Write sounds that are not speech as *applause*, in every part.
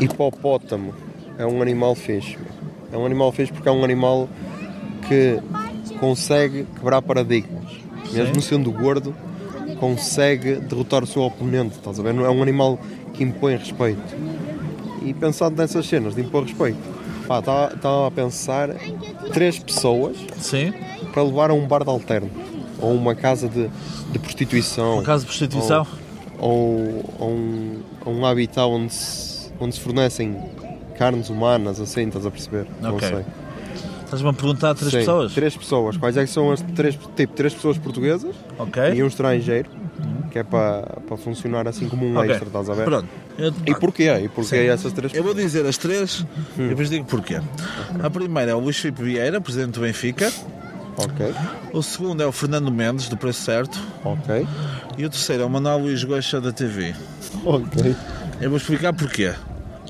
Hipopótamo é um animal fixe. É um animal fixe porque é um animal que consegue quebrar paradigmas. Mesmo sendo gordo, consegue derrotar o seu oponente. Estás a ver? Não É um animal que impõe respeito. E pensando nessas cenas de impor respeito, pá, estava a pensar três pessoas Sim. para levar a um bar de alterno ou uma casa de, de prostituição Por causa de prostituição. ou, ou um, ou um habitat onde se, onde se fornecem carnes humanas, assim, estás a perceber? Não Ok. sei. Estás-me a perguntar a três Sim, pessoas? Três pessoas. Quais é que são as três, tipo, três pessoas portuguesas Ok. e um estrangeiro, que é para, para funcionar assim como um Ok. extra, estás a ver? Pronto. Eu- E porquê? E porquê Sim. essas três Eu vou dizer as três e depois digo porquê. A primeira é o Luís Filipe Vieira, presidente do Benfica. Ok, O segundo é o Fernando Mendes, do Preço Certo. ok, E o terceiro é o Manuel Luís Goxa, da TV. ok, Eu vou explicar porquê.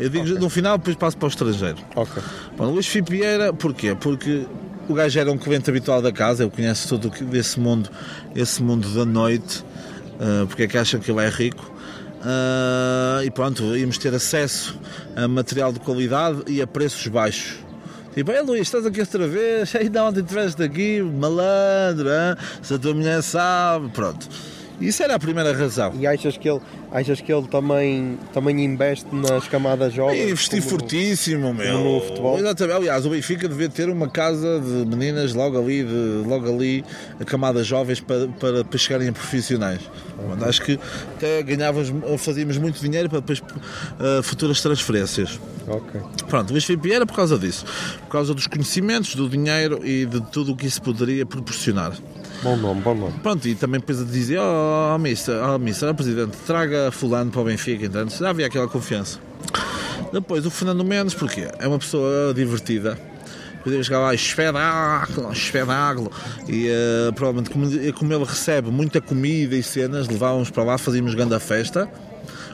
Eu digo no final, depois passo para o estrangeiro. ok. Bom, Luís Filipe Vieira, porquê? Porque o gajo era um cliente habitual da casa, eu conheço tudo o que- desse mundo, esse mundo da noite, ah, porque é que acham que ele é rico. Ah, e pronto, íamos ter acesso a material de qualidade e a preços baixos. Tipo, é Luís, estás aqui outra vez? *laughs* Ainda ontem estiveste aqui, malandro, hã? se a tua mulher sabe, pronto. Isso era a primeira razão. E achas que ele, achas que ele também, também investe nas camadas jovens? Investi fortíssimo, meu. no futebol? Exatamente. Aliás, o Benfica devia ter uma casa de meninas logo ali, de, logo ali, a camadas jovens para, para, para chegarem a profissionais. Bom, Acho que até ganhávamos, fazíamos muito dinheiro para depois eh, futuras transferências. Ok. Pronto, o Luís Filipe era por causa disso. Por causa dos conhecimentos, do dinheiro e de tudo o que isso poderia proporcionar. Bom nome, bom nome. Pronto, e também depois dizia, oh, oh mister, oh, mister, oh, presidente, traga fulano para o Benfica, entende? Já havia aquela confiança. Depois, o Fernando Mendes, porquê? É uma pessoa divertida. Podemos chegar lá, espetáculo, espetáculo. E eh, provavelmente, como, como ele recebe muita comida e cenas, levávamos para lá, fazíamos grande festa.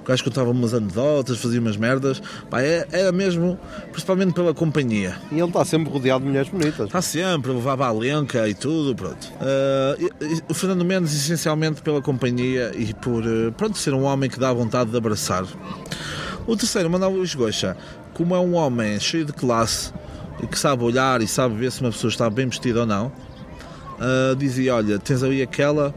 O gajo contava umas anedotas, fazia umas merdas. Pá, é- era mesmo, principalmente pela companhia. E ele está sempre rodeado de mulheres bonitas. Está sempre, levava a lenca e tudo, pronto. Ah, e- e o Fernando Mendes, essencialmente pela companhia e por eh, pronto, ser um homem que dá vontade de abraçar. O terceiro, Manuel Luís Goxa, como é um homem cheio de classe e que sabe olhar e sabe ver se uma pessoa está bem vestida ou não, ah, dizia: Olha, tens ali aquela.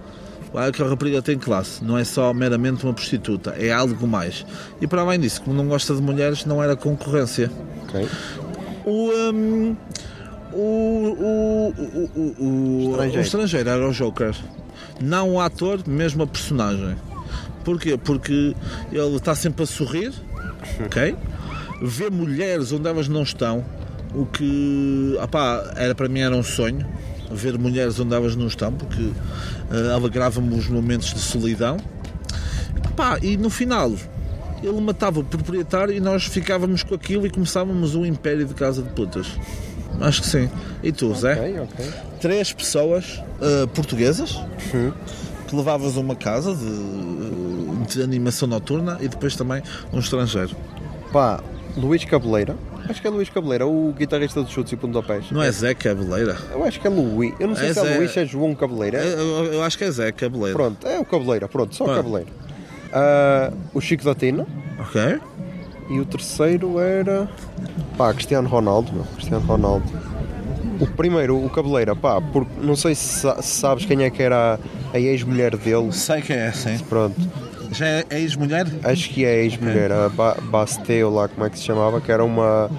Ah, Aquela rapariga tem classe, não é só meramente uma prostituta, é algo mais. E para além disso, como não gosta de mulheres, não era concorrência. Ok. O, o, o, o, o, o, Estrangeiro. o estrangeiro era o Joker. Não o ator, mesmo a personagem. Porquê? Porque ele está sempre a sorrir, *laughs* ok? Vê mulheres onde elas não estão, o que opá, era, para mim era um sonho. Ver mulheres onde elas não estão, porque eh, alegrava-me os momentos de solidão. Pá, e no final ele matava o proprietário e nós ficávamos com aquilo e começávamos um império de casa de putas. Acho que sim. E tu, Zé? Ok, ok. Três pessoas ah, portuguesas que levavas a uma casa de, de animação noturna e depois também um estrangeiro. Pá, Luís Cabeleira. Acho que é Luís Cabeleira, o guitarrista de chutes e pontapés. Não é Zé Cabeleira? Eu acho que é Luís. Eu não sei É se é Zé. Luís, é João Cabeleira. Eu, eu- acho que é Zé Cabeleira. Pronto, é o Cabeleira, pronto, só o. Cabeleira. Ah, o Chico da Tina. Ok? E o terceiro era. pá, Cristiano Ronaldo, meu. Cristiano Ronaldo. O primeiro, o Cabeleira, pá, porque não sei se, sa- se sabes quem é que era a, a ex-mulher dele. Sei quem é, sim. Pronto, Já é ex-mulher? acho que é ex-mulher, a ba Basteu, lá como é que se chamava, que era uma,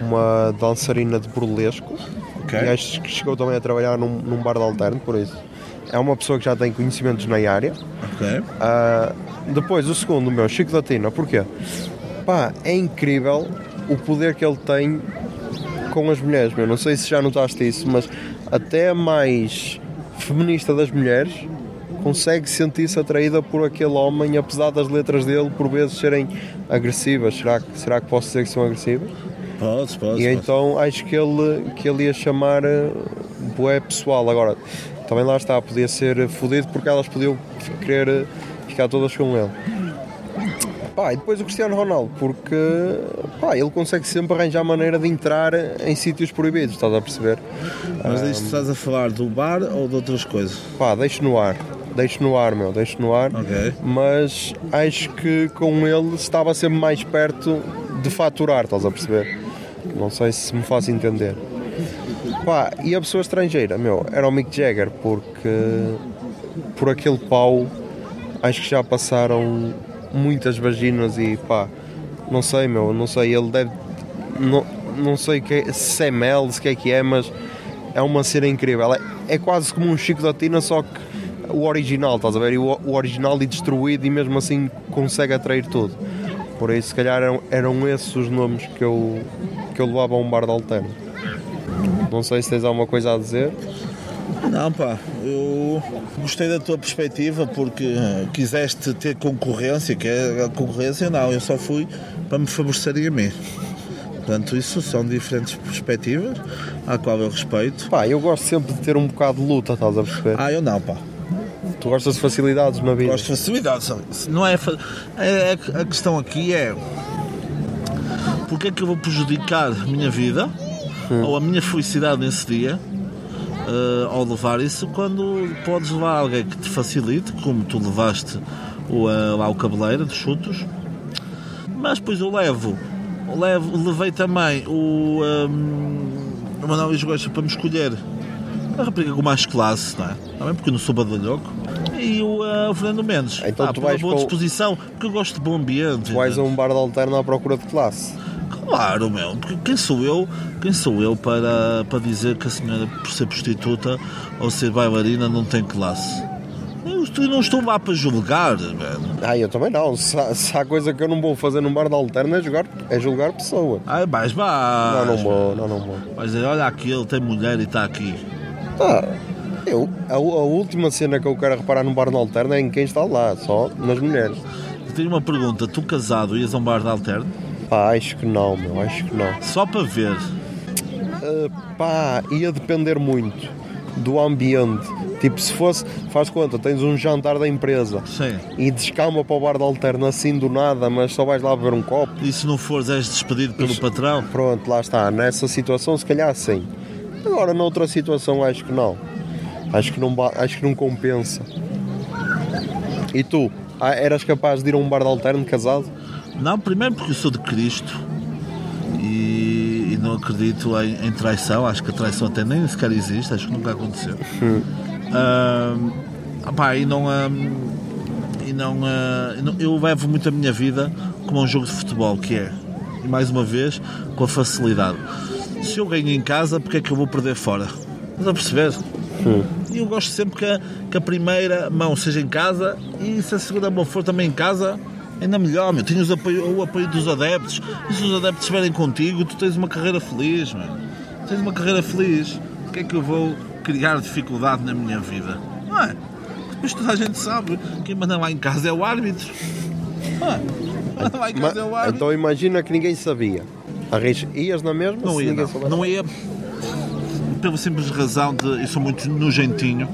uma dançarina de burlesco. Ok. E acho que chegou também a trabalhar num, num bar de alterno, por isso. É uma pessoa que já tem conhecimentos na área. Ok. Ah, depois, o segundo, o meu, Chico da Tina, porquê? Pá, é incrível o poder que ele tem com as mulheres, meu. Não sei se já notaste isso, mas até a mais feminista das mulheres consegue sentir-se atraída por aquele homem, apesar das letras dele por vezes serem agressivas. Será, que- será que posso dizer que são agressivas? Podes, podes. E então acho que ele, que ele ia chamar uh, boé pessoal. Agora, também lá está, podia ser fodido porque elas podiam querer uh, ficar todas com ele. Pá, e depois o Cristiano Ronaldo, porque pá, ele consegue sempre arranjar maneira de entrar em sítios proibidos, estás a perceber? Mas isto estás a falar do bar ou de outras coisas? Pá, deixo no ar, deixo no ar, meu, deixo no ar. Ok. Mas acho que com ele estava sempre mais perto de faturar, estás a perceber? Não sei se me faço entender. Pá, e a pessoa estrangeira, meu, era o Mick Jagger, porque por aquele pau acho que já passaram muitas vaginas e pá, não sei, meu, não sei, ele deve. Não, não sei que é, se é mel, se que é que é, mas é uma cena incrível. É, é quase como um Chico da Tina, só que o original, estás a ver? E o, o original e destruído e mesmo assim consegue atrair tudo. Por isso, se calhar eram, eram esses os nomes que eu, que eu levava a um bar de alterno. Não sei se tens alguma coisa a dizer. Não, pá, eu gostei da tua perspectiva porque eh, quiseste ter concorrência, que é a concorrência, não, eu só fui para me favorecer a mim. Portanto, isso são diferentes perspectivas, à qual eu respeito. Pá, eu gosto sempre de ter um bocado de luta, estás a perceber? Ah, eu não, pá. Tu gostas de facilidades na vida? Gosto de facilidades. Não é, fa- é- é- a questão aqui é porque é que eu vou prejudicar a minha vida ou a minha felicidade nesse dia eh, ao levar isso quando podes levar alguém que te facilite, como tu levaste o, eh, lá o cabeleiro dos chutos, mas depois eu levo, levo levei também o, um, o Manuel Luís Gosta para me escolher a rapariga com mais classe, não é? Também porque eu não sou badalhoco. E o, o Fernando Mendes. Então Ah, tu vais boa disposição, porque eu gosto de bom ambiente. Tu vais a um bar de alterno à procura de classe. Claro, meu. Porque quem sou eu, quem sou eu para, para dizer que a senhora, por ser prostituta ou ser bailarina, não tem classe? Eu estou- não estou lá para julgar, velho. Ah, eu também não. Se há, se há coisa que eu não vou fazer num bar de alterno é, jogar, é julgar pessoa. Ai, vais, vais. Não, não vou, não, não vou. Vais dizer, olha aqui, ele tem mulher e está aqui. Ah, eu, a, a última cena que eu quero reparar num bar de alterno é em quem está lá, só nas mulheres. Eu tenho uma pergunta, tu casado ias a um bar de alterno? Pá, acho que não, meu, acho que não. Só para ver. Ah, pá, ia depender muito do ambiente. Tipo, se fosse, faz conta, tens um jantar da empresa Sim. e descalma para o bar de alterno assim do nada, mas só vais lá beber um copo. E se não fores, és despedido pelo Isso- patrão? Pronto, lá está. Nessa situação, se calhar sim. Agora, noutra situação, acho que não. Acho que não, acho que não compensa. E tu? Ah, eras capaz de ir a um bar de alterno casado? Não, primeiro porque eu sou de Cristo e, e não acredito em, em traição. Acho que a traição até nem sequer existe, acho que nunca aconteceu. *laughs* E não. ahm, e não, ah, e não- eu levo muito a minha vida como um jogo de futebol, que é, e mais uma vez, com a facilidade. Se eu ganho em casa, porque é que eu vou perder fora? Estás a perceber? E eu gosto sempre que a, que a primeira mão seja em casa e se a segunda mão for também em casa, ainda melhor, meu. Tens apoio, o apoio dos adeptos. E se os adeptos estiverem contigo, tu tens uma carreira feliz, mano. Tens uma carreira feliz. O que é que eu vou criar dificuldade na minha vida? Não é? Depois toda a gente sabe. Quem manda lá em casa é o árbitro. Não é? Manda lá em Ma- casa é o árbitro. então imagina que ninguém sabia. Arris- Ias na mesma? Não ia? Não ia pela simples razão de eu sou muito nojentinho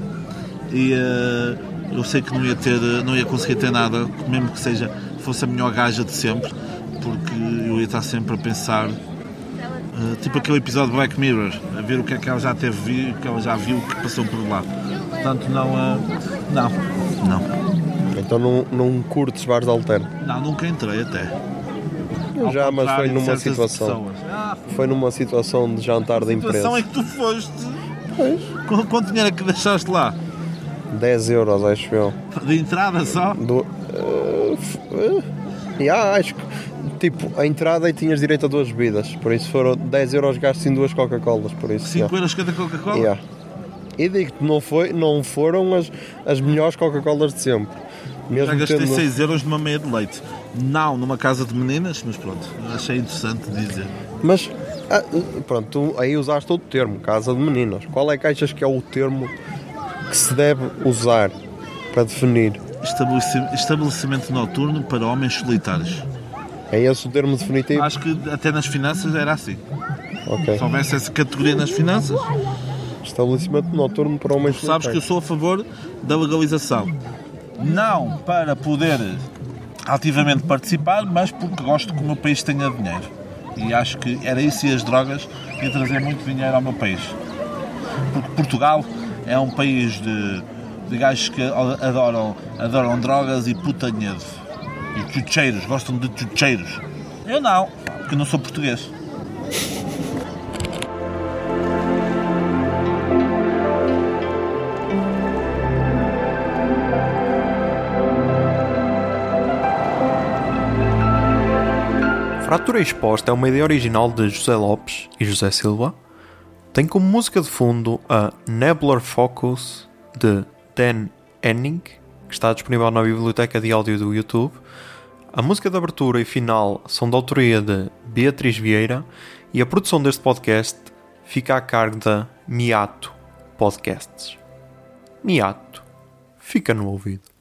e eh, eu sei que não ia ter, não ia conseguir ter nada, mesmo que seja fosse a melhor gaja de sempre, porque eu ia estar sempre a pensar eh, tipo aquele episódio de Black Mirror, a ver o que é que ela já teve o que ela já viu, o que passou por lá. Portanto não eh, não, não, Então não, não curtes bares de alterno? não, nunca entrei até. Já, mas foi de numa situação. pessoas. Ah, Foi numa situação de jantar da a situação empresa. é que tu foste. Quanto quanto dinheiro é que deixaste lá? 10 euros, acho eu. De entrada só? Do, f- eh, yeah, acho que tipo, a entrada e tinhas direito a duas bebidas. Por isso foram 10 euros gastos em duas Coca-Colas. Por isso. 5 yeah. euros cada Coca-Cola? Yeah. E digo-te, não, foi, não foram as, as melhores Coca-Colas de sempre. Já Mesmo gastei tendo- 6 euros numa meia de leite. Não numa casa de meninas, mas pronto, achei interessante dizer. Mas, ah, pronto, tu aí usaste outro termo, casa de meninas. Qual é que achas que é o termo que se deve usar para definir? Estabeleci- Estabelecimento noturno para homens solitários. É esse o termo definitivo? Acho que até nas finanças era assim. Ok. Se houvesse essa categoria nas finanças, Estabelecimento noturno para homens sabes que eu solitários. sou a favor da legalização. Não para poder ativamente participar, mas porque gosto que o meu país tenha dinheiro. E acho que era isso e as drogas ia trazer muito dinheiro ao meu país. Porque Portugal é um país de, de gajos que adoram, adoram drogas e putanhedo. E chucheiros, gostam de chucheiros. Eu não, porque não sou português. Fratura Exposta é uma ideia original de José Lopes e José Silva. Tem como música de fundo a Nebular Focus de Dan Henning, que está disponível na biblioteca de áudio do YouTube. A música de abertura e final são da autoria de Beatriz Vieira e a produção deste podcast fica a cargo da Miato Podcasts. Miato, fica no ouvido.